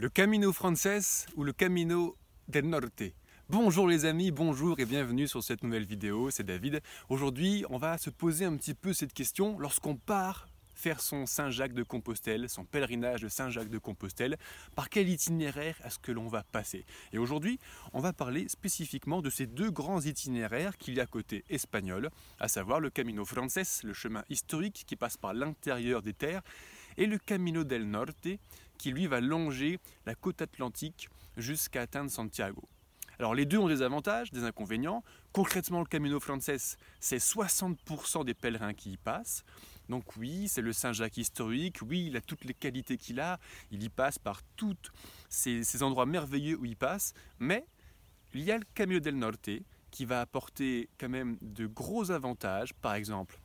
Le Camino Frances ou le Camino del Norte. Bonjour les amis, bonjour et bienvenue sur cette nouvelle vidéo, c'est David. Aujourd'hui, on va se poser un petit peu cette question lorsqu'on part faire son Saint-Jacques de Compostelle, son pèlerinage de Saint-Jacques de Compostelle, par quel itinéraire est-ce que l'on va passer? Et aujourd'hui, on va parler spécifiquement de ces deux grands itinéraires qu'il y a côté espagnol, à savoir le Camino Frances, le chemin historique qui passe par l'intérieur des terres, et le Camino del Norte, qui lui va longer la côte atlantique jusqu'à atteindre Santiago. Alors les deux ont des avantages, des inconvénients. Concrètement, le Camino Frances, c'est 60% des pèlerins qui y passent. Donc oui, c'est le Saint-Jacques historique, oui, il a toutes les qualités qu'il a, il y passe par tous ces, ces, endroits merveilleux où il passe, mais il y a le Camino del Norte qui va apporter quand même de gros avantages, par exemple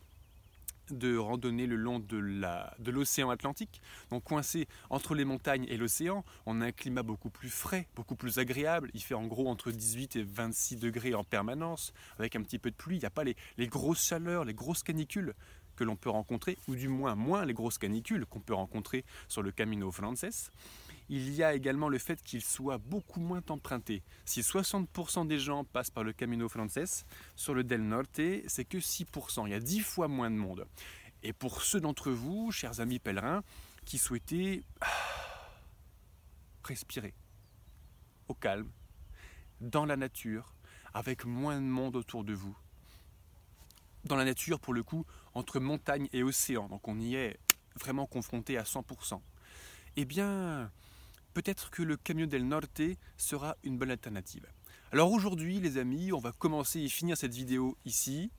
de randonner le long de l'océan de Atlantique. Donc coincé entre les montagnes et l'océan, on a un climat beaucoup plus frais, beaucoup plus agréable. Il fait en gros entre 18 et 26 degrés en permanence, avec un petit peu de pluie. Il n'y a pas les, les grosses chaleurs, les grosses canicules que l'on peut rencontrer, ou du moins moins les grosses canicules qu'on peut rencontrer sur le Camino Frances il y a également le fait qu'il soit beaucoup moins emprunté. Si 60% des gens passent par le Camino Frances, sur le Del Norte, c'est que 6%. Il y a 10 fois moins de monde. Et pour ceux d'entre vous, chers amis pèlerins, qui souhaitaient ah, respirer au calme, dans la nature, avec moins de monde autour de vous, dans la nature pour le coup, entre montagne et océan, donc on y est vraiment confronté à 100%, eh bien, peut-être que le Camino del Norte sera une bonne alternative. Alors aujourd'hui les amis, on va commencer et finir cette vidéo ici,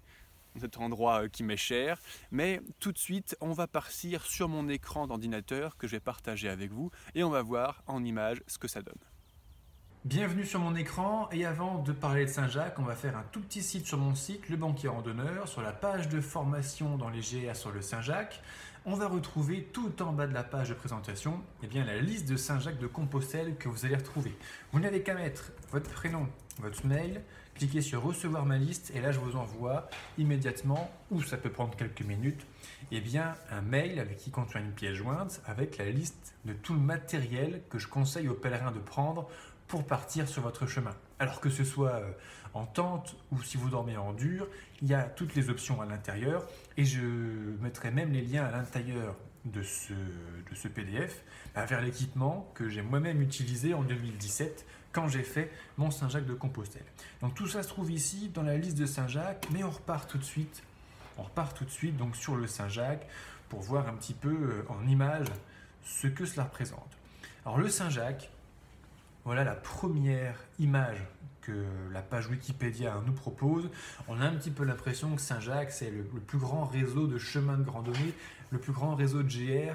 cet endroit euh, qui m'est cher, mais tout de suite on va partir sur mon écran d'ordinateur que je vais partager avec vous et on va voir en image ce que ça donne. Bienvenue sur mon écran et avant de parler de Saint-Jacques, on va faire un tout petit site sur mon site, Le Banquier Randonneur, sur la page de formation dans les GR sur le Saint-Jacques on va retrouver tout en bas de la page de présentation eh bien, la liste de Saint-Jacques de Compostelle que vous allez retrouver. Vous n'avez qu'à mettre votre prénom, votre mail, cliquez sur recevoir ma liste et là je vous envoie immédiatement, ou ça peut prendre quelques minutes, eh bien, un mail avec qui contient une pièce jointe avec la liste de tout le matériel que je conseille aux pèlerins de prendre pour partir sur votre chemin. Alors que ce soit euh, en tente ou si vous dormez en dur, il y a toutes les options à l'intérieur et je mettrai même les liens à l'intérieur de ce, de ce PDF bah, vers l'équipement que j'ai moi-même utilisé en 2017 quand j'ai fait mon Saint-Jacques de Compostelle. Donc tout ça se trouve ici dans la liste de Saint-Jacques, mais on repart tout de suite. On repart tout de suite donc sur le Saint-Jacques pour voir un petit peu euh, en image ce que cela représente. Alors le Saint-Jacques, voilà la première image que la page Wikipédia nous propose. On a un petit peu l'impression que Saint-Jacques, c'est le, plus grand réseau de chemins de randonnée, le plus grand réseau de GR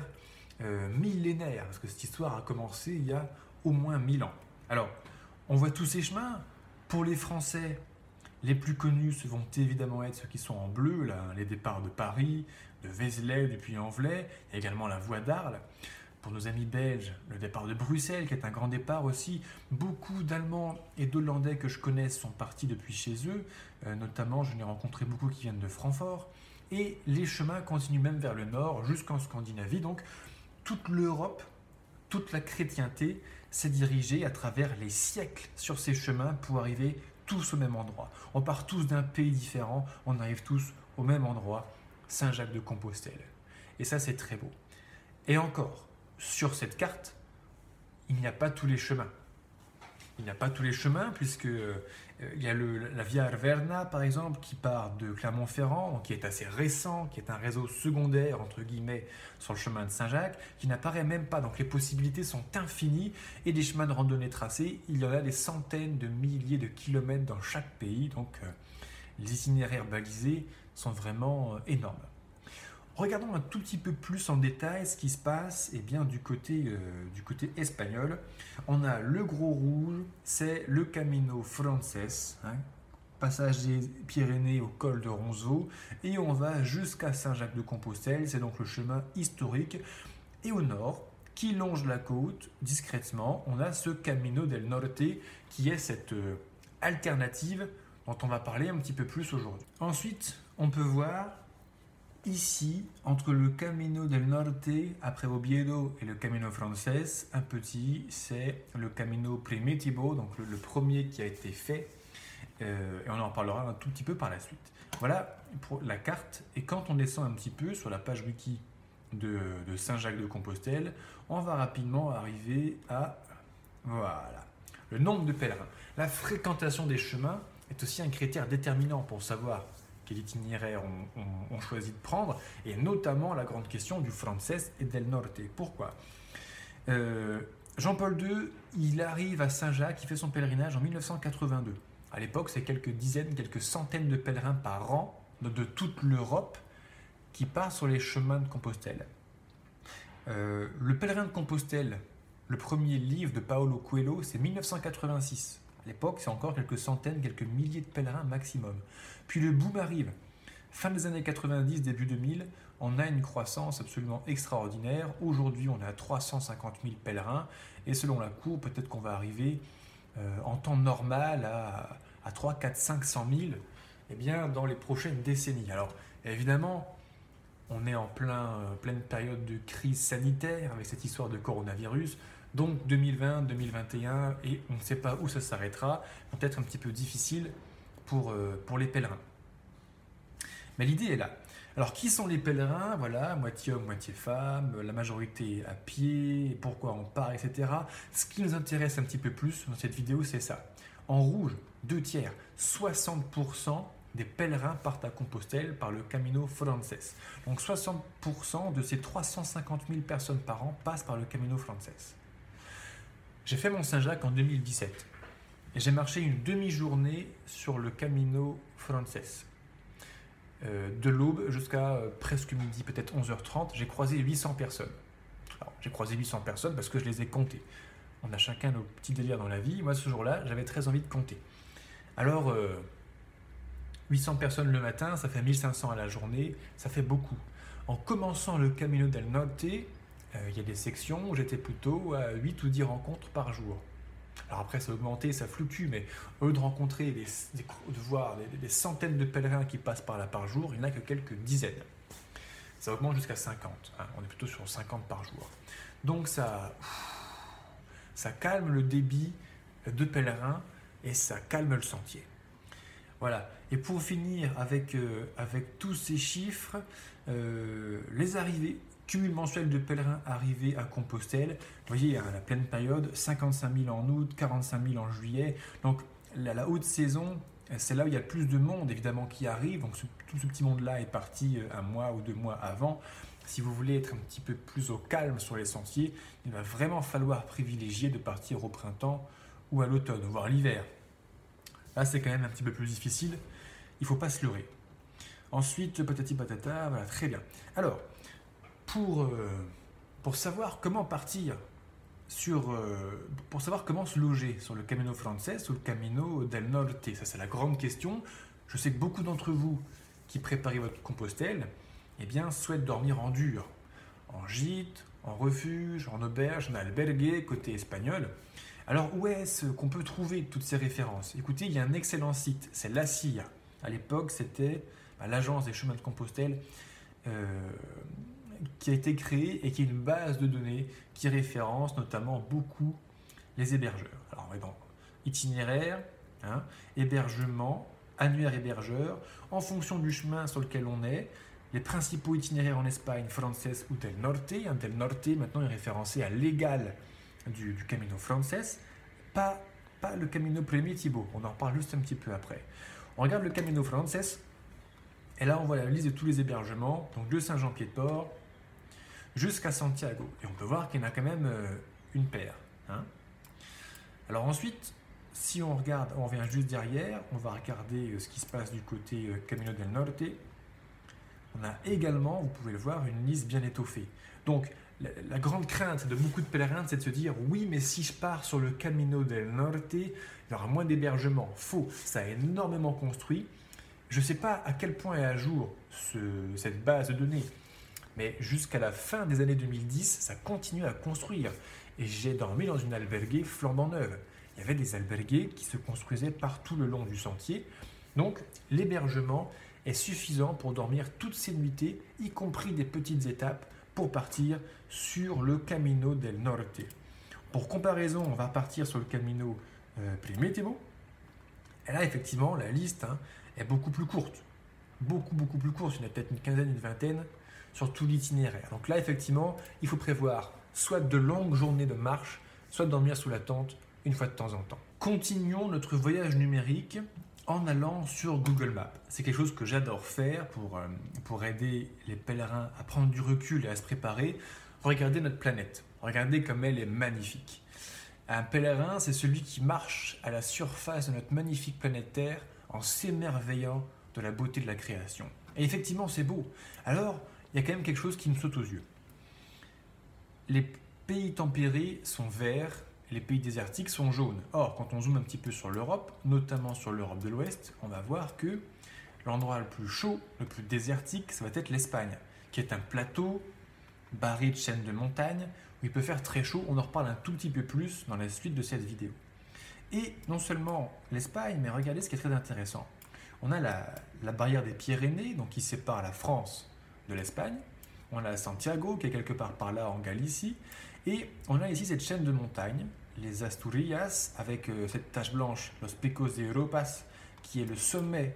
euh, millénaire, parce que cette histoire a commencé il y a au moins 1000 ans. Alors, on voit tous ces chemins. Pour les Français, les plus connus vont évidemment être ceux qui sont en bleu, les départs de Paris, de Vézelay, du Puy-en-Velay, également la voie d'Arles. Pour nos amis belges, le départ de Bruxelles, qui est un grand départ aussi. Beaucoup d'Allemands et d'Hollandais que je connais sont partis depuis chez eux. Euh, notamment, je n'ai rencontré beaucoup qui viennent de Francfort. Et les chemins continuent même vers le nord, jusqu'en Scandinavie. Donc, toute l'Europe, toute la chrétienté s'est dirigée à travers les siècles sur ces chemins pour arriver tous au même endroit. On part tous d'un pays différent, on arrive tous au même endroit, Saint-Jacques de Compostelle. Et ça, c'est très beau. Et encore, sur cette carte, il n'y a pas tous les chemins. Il n'y a pas tous les chemins, puisque euh, il y a la Via Arverna, par exemple, qui part de Clermont-Ferrand, qui est assez récent, qui est un réseau secondaire, entre guillemets, sur le chemin de Saint-Jacques, qui n'apparaît même pas. Donc les possibilités sont infinies, et des chemins de randonnée tracés, il y en a des centaines de milliers de kilomètres dans chaque pays, donc euh, les itinéraires balisés sont vraiment euh, énormes. Regardons un tout petit peu plus en détail ce qui se passe eh bien, du, côté, euh, du côté espagnol. On a le gros rouge, c'est le Camino Frances, hein, passage des Pyrénées au col de Ronzo, et on va jusqu'à Saint-Jacques-de-Compostelle, c'est donc le chemin historique. Et au nord, qui longe la côte discrètement, on a ce Camino del Norte qui est cette euh, alternative dont on va parler un petit peu plus aujourd'hui. Ensuite, on peut voir ici, entre le Camino del Norte, après Oviedo, et le Camino Frances, un petit, c'est le Camino Primitivo, donc le, premier qui a été fait. Euh, et on en parlera un tout petit peu par la suite. Voilà pour la carte. Et quand on descend un petit peu sur la page wiki de, de Saint-Jacques de Compostelle, on va rapidement arriver à voilà, le nombre de pèlerins. La fréquentation des chemins est aussi un critère déterminant pour savoir quel itinéraire on, de prendre, et notamment la grande question du Frances et del Norte. Pourquoi? Euh, Jean-Paul II, il arrive à Saint-Jacques, il fait son pèlerinage en 1982. À l'époque, c'est quelques dizaines, quelques centaines de pèlerins par an de toute l'Europe qui part sur les chemins de Compostelle. Euh, le pèlerin de Compostelle, le premier livre de Paolo Coelho, c'est 1986. L'époque, c'est encore quelques centaines, quelques milliers de pèlerins maximum. Puis le boom arrive. Fin des années 90, début 2000, on a une croissance absolument extraordinaire. Aujourd'hui, on est à 350 000 pèlerins. Et selon la Cour, peut-être qu'on va arriver euh, en temps normal à, à 3, 4, 500 000 eh bien, dans les prochaines décennies. Alors, évidemment, on est en euh, pleine période de crise sanitaire avec cette histoire de coronavirus. Donc 2020, 2021, et on ne sait pas où ça s'arrêtera, peut-être un petit peu difficile pour, euh, les pèlerins. Mais l'idée est là. Alors qui sont les pèlerins? Voilà, moitié homme, moitié femme, la majorité à pied, pourquoi on part, etc. Ce qui nous intéresse un petit peu plus dans cette vidéo, c'est ça. En rouge, deux tiers, 60% des pèlerins partent à Compostelle par le Camino Frances. Donc 60% de ces 350 000 personnes par an passent par le Camino Frances. J'ai fait mon Saint-Jacques en 2017 et j'ai marché une demi-journée sur le Camino Frances. Euh, de l'aube jusqu'à euh, presque midi, peut-être 11h30, j'ai croisé 800 personnes. j'ai croisé 800 personnes parce que je les ai comptées. On a chacun nos petits délires dans la vie. Moi, ce jour-là, j'avais très envie de compter. Alors, 800 euh, personnes le matin, ça fait 1500 à la journée, ça fait beaucoup. En commençant le Camino del Norte, il y a des sections où j'étais plutôt à 8 ou 10 rencontres par jour. Alors après, ça a augmenté, ça fluctue, mais lieu de rencontrer, des, de voir des, centaines de pèlerins qui passent par là par jour, il n'y en a que quelques dizaines. Ça augmente jusqu'à 50. Hein. on est plutôt sur 50 par jour. Donc ça, calme le débit de pèlerins et ça calme le sentier. Voilà. Et pour finir avec, euh, tous ces chiffres, euh, les arrivées, cumul mensuel de pèlerins arrivés à Compostelle, vous voyez, à la pleine période, 55 000 en août, 45 000 en juillet. Donc la, haute saison, c'est là où il y a plus de monde évidemment qui arrive. Donc tout ce petit monde-là est parti euh, un mois ou deux mois avant. Si vous voulez être un petit peu plus au calme sur les sentiers, il va vraiment falloir privilégier de partir au printemps ou à l'automne, voire l'hiver. Là, c'est quand même un petit peu plus difficile. Il ne faut pas se leurrer. Ensuite, patati patata, voilà, très bien. Alors, pour, euh, pour savoir comment partir sur, euh, pour savoir comment se loger sur le Camino Frances ou le Camino del Norte, ça c'est la grande question. Je sais que beaucoup d'entre vous qui préparez votre Compostelle, eh bien, souhaitent dormir en dur, en gîte, en refuge, en auberge, en albergue côté espagnol. Alors où est-ce qu'on peut trouver toutes ces références? Écoutez, il y a un excellent site, c'est la CIA. À l'époque, c'était bah, l'agence des chemins de Compostelle euh, qui a été créée et qui est une base de données qui référence notamment beaucoup les hébergeurs. Alors, on va dans itinéraire, hein, hébergement, annuaire hébergeur, en fonction du chemin sur lequel on est, les principaux itinéraires en Espagne, Frances ou Del Norte. Un Del Norte maintenant est référencé à l'égal du, Camino Frances, pas, pas le Camino Primitivo. On en reparle juste un petit peu après. On regarde le Camino Frances, et là on voit la liste de tous les hébergements, donc de Saint-Jean-Pied-de-Port jusqu'à Santiago. Et on peut voir qu'il y en a quand même euh, une paire. Hein. Alors ensuite, si on regarde, on revient juste derrière, on va regarder euh, ce qui se passe du côté euh, Camino del Norte. On a également, vous pouvez le voir, une liste bien étoffée. Donc la, grande crainte de beaucoup de pèlerins, c'est de se dire oui, mais si je pars sur le Camino del Norte, il y aura moins d'hébergement. Faux, ça a énormément construit. Je ne sais pas à quel point est à jour cette base de données, mais jusqu'à la fin des années 2010, ça continue à construire. Et j'ai dormi dans une albergue flambant neuve. Il y avait des albergues qui se construisaient partout le long du sentier. Donc l'hébergement est suffisant pour dormir toutes ces nuitées, y compris des petites étapes, pour partir sur le Camino del Norte. Pour comparaison, on va partir sur le Camino euh, Primitivo. Et là, effectivement, la liste hein, est beaucoup plus courte. Beaucoup, beaucoup plus courte. Il y en a peut-être une quinzaine, une vingtaine sur tout l'itinéraire. Donc là, effectivement, il faut prévoir soit de longues journées de marche, soit dormir sous la tente une fois de temps en temps. Continuons notre voyage numérique en allant sur Google Maps. C'est quelque chose que j'adore faire pour, euh, pour aider les pèlerins à prendre du recul et à se préparer. Regardez notre planète. Regardez comme elle est magnifique. Un pèlerin, c'est celui qui marche à la surface de notre magnifique planète Terre en s'émerveillant de la beauté de la création. Et effectivement, c'est beau. Alors, il y a quand même quelque chose qui me saute aux yeux. Les pays tempérés sont verts, les pays désertiques sont jaunes. Or, quand on zoome un petit peu sur l'Europe, notamment sur l'Europe de l'Ouest, on va voir que l'endroit le plus chaud, le plus désertique, ça va être l'Espagne, qui est un plateau barré de chaînes de montagnes où il peut faire très chaud. On en reparle un tout petit peu plus dans la suite de cette vidéo. Et non seulement l'Espagne, mais regardez ce qui est très intéressant. On a la, la barrière des Pyrénées, donc qui sépare la France de l'Espagne. On a Santiago, qui est quelque part par là en Galicie. Et on a ici cette chaîne de montagnes, les Asturias, avec euh, cette tache blanche, Los Picos de Europas, qui est le sommet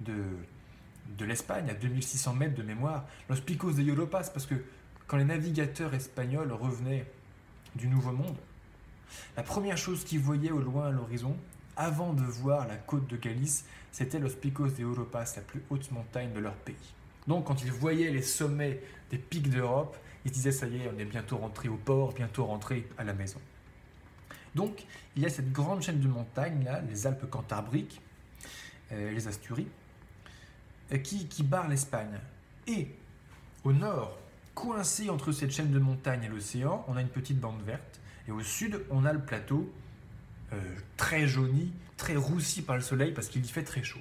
de, de l'Espagne, à 2600 mètres de mémoire. Los Picos de Europas, parce que quand les navigateurs espagnols revenaient du Nouveau Monde, la première chose qu'ils voyaient au loin à l'horizon, avant de voir la côte de Galice, c'était Los Picos de Europas, la plus haute montagne de leur pays. Donc quand ils voyaient les sommets des pics d'Europe, ils disaient ça y est, on est bientôt rentré au port, bientôt rentré à la maison. Donc il y a cette grande chaîne de montagnes là, les Alpes cantabriques, euh, les Asturies, euh, qui, qui barrent l'Espagne. Et au nord, coincé entre cette chaîne de montagnes et l'océan, on a une petite bande verte. Et au sud, on a le plateau euh, très jauni, très roussi par le soleil parce qu'il y fait très chaud.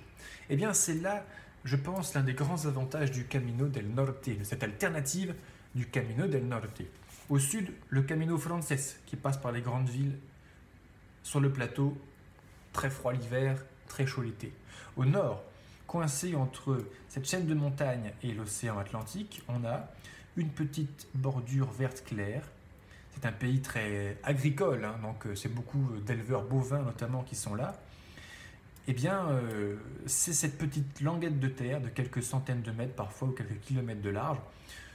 Eh bien, c'est là, je pense, l'un des grands avantages du Camino del Norte, de cette alternative du Camino del Norte. Au sud, le Camino Frances, qui passe par les grandes villes sur le plateau, très froid l'hiver, très chaud l'été. Au nord, coincé entre cette chaîne de montagnes et l'océan Atlantique, on a une petite bordure verte claire. C'est un pays très agricole, hein, donc euh, c'est beaucoup d'éleveurs bovins notamment qui sont là. Eh bien, euh, c'est cette petite languette de terre de quelques centaines de mètres parfois ou quelques kilomètres de large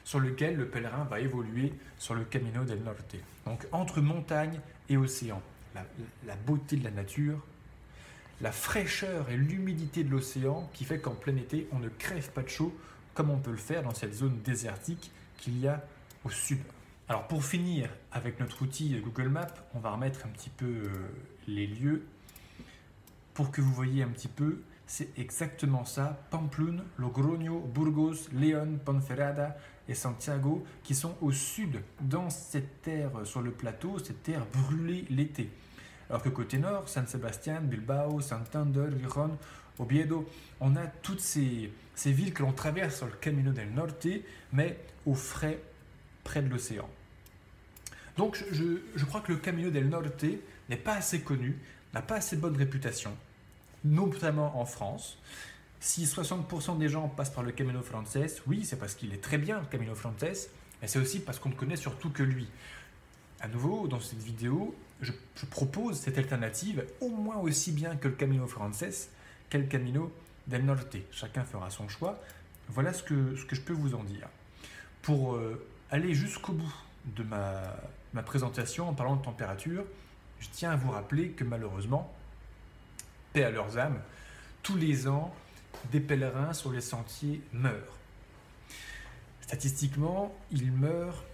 sur lequel le pèlerin va évoluer sur le Camino del Norte. Donc entre montagne et océan, la, la beauté de la nature, la fraîcheur et l'humidité de l'océan qui fait qu'en plein été, on ne crève pas de chaud comme on peut le faire dans cette zone désertique qu'il y a au sud. Alors pour finir avec notre outil Google Maps, on va remettre un petit peu euh, les lieux pour que vous voyez un petit peu. C'est exactement ça, Pamplona, Logroño, Burgos, León, Ponferrada et Santiago qui sont au sud dans cette terre sur le plateau, cette terre brûlée l'été. Alors que côté nord, San Sebastián, Bilbao, Santander, Gijón, Oviedo, on a toutes ces, ces villes que l'on traverse sur le Camino del Norte, mais au frais, près de l'océan. Donc je, je, crois que le Camino del Norte n'est pas assez connu, n'a pas assez bonne réputation, notamment en France. Si 60% des gens passent par le Camino Frances, oui, c'est parce qu'il est très bien, le Camino Frances, mais c'est aussi parce qu'on ne connaît surtout que lui. À nouveau, dans cette vidéo, je, propose cette alternative au moins aussi bien que le Camino Frances, quel Camino del Norte. Chacun fera son choix. Voilà ce que, ce que je peux vous en dire. Pour euh, aller jusqu'au bout de ma, ma présentation en parlant de température, je tiens à vous rappeler que malheureusement, paix à leurs âmes, tous les ans, des pèlerins sur les sentiers meurent. Statistiquement, ils meurent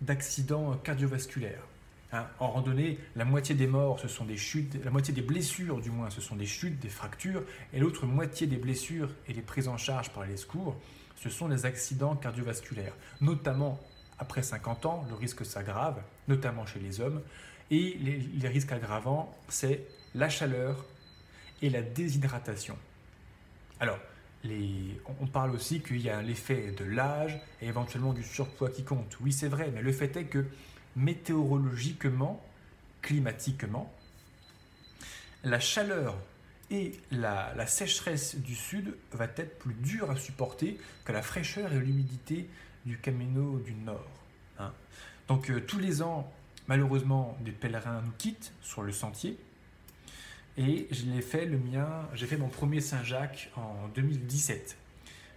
d'accidents cardiovasculaires. Hein, en randonnée, la moitié des morts, ce sont des chutes, la moitié des blessures du moins, ce sont des chutes, des fractures, et l'autre moitié des blessures et les prises en charge par les secours, ce sont les accidents cardiovasculaires. Notamment après 50 ans, le risque s'aggrave, notamment chez les hommes, et les, risques aggravants, c'est la chaleur et la déshydratation. Alors, on parle aussi qu'il y a l'effet de l'âge et éventuellement du surpoids qui compte. Oui, c'est vrai, mais le fait est que météorologiquement, climatiquement, la chaleur Et la, sécheresse du sud va être plus dure à supporter que la fraîcheur et l'humidité du Camino du Nord. Hein. Donc euh, tous les ans, malheureusement, des pèlerins nous quittent sur le sentier. Et je l'ai fait le mien, j'ai fait mon premier Saint-Jacques en 2017.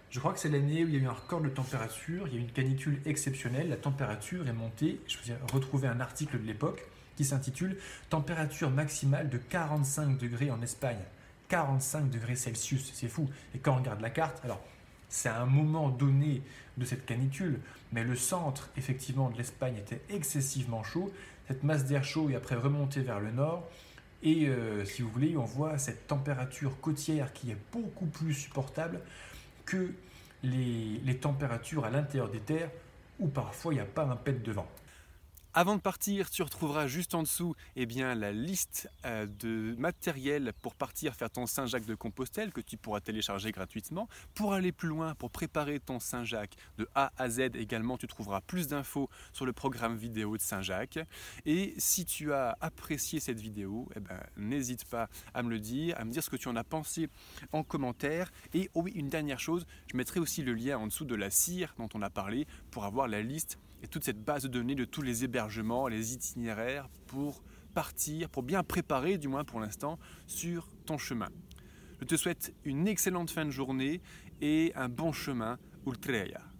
Je crois que c'est l'année où il y a eu un record de température, il y a eu une canicule exceptionnelle, la température est montée, je vous ai retrouvé un article de l'époque qui s'intitule Température maximale de 45 degrés en Espagne. 45 degrés Celsius, c'est fou. Et quand on regarde la carte, alors c'est à un moment donné de cette canicule, mais le centre effectivement de l'Espagne était excessivement chaud. Cette masse d'air chaud est après remontée vers le nord. Et euh, si vous voulez, on voit cette température côtière qui est beaucoup plus supportable que les, températures à l'intérieur des terres où parfois il n'y a pas un pet de vent. Avant de partir, tu retrouveras juste en dessous eh bien, la liste euh, de matériel pour partir faire ton Saint-Jacques de Compostelle que tu pourras télécharger gratuitement. Pour aller plus loin, pour préparer ton Saint-Jacques de A à Z également, tu trouveras plus d'infos sur le programme vidéo de Saint-Jacques. Et si tu as apprécié cette vidéo, eh ben, n'hésite pas à me le dire, à me dire ce que tu en as pensé en commentaire. Et oh oui, une dernière chose, je mettrai aussi le lien en dessous de la cire dont on a parlé pour avoir la liste et toute cette base de données de tous les hébergements, les itinéraires pour partir, pour bien préparer, du moins pour l'instant, sur ton chemin. Je te souhaite une excellente fin de journée et un bon chemin ultreya.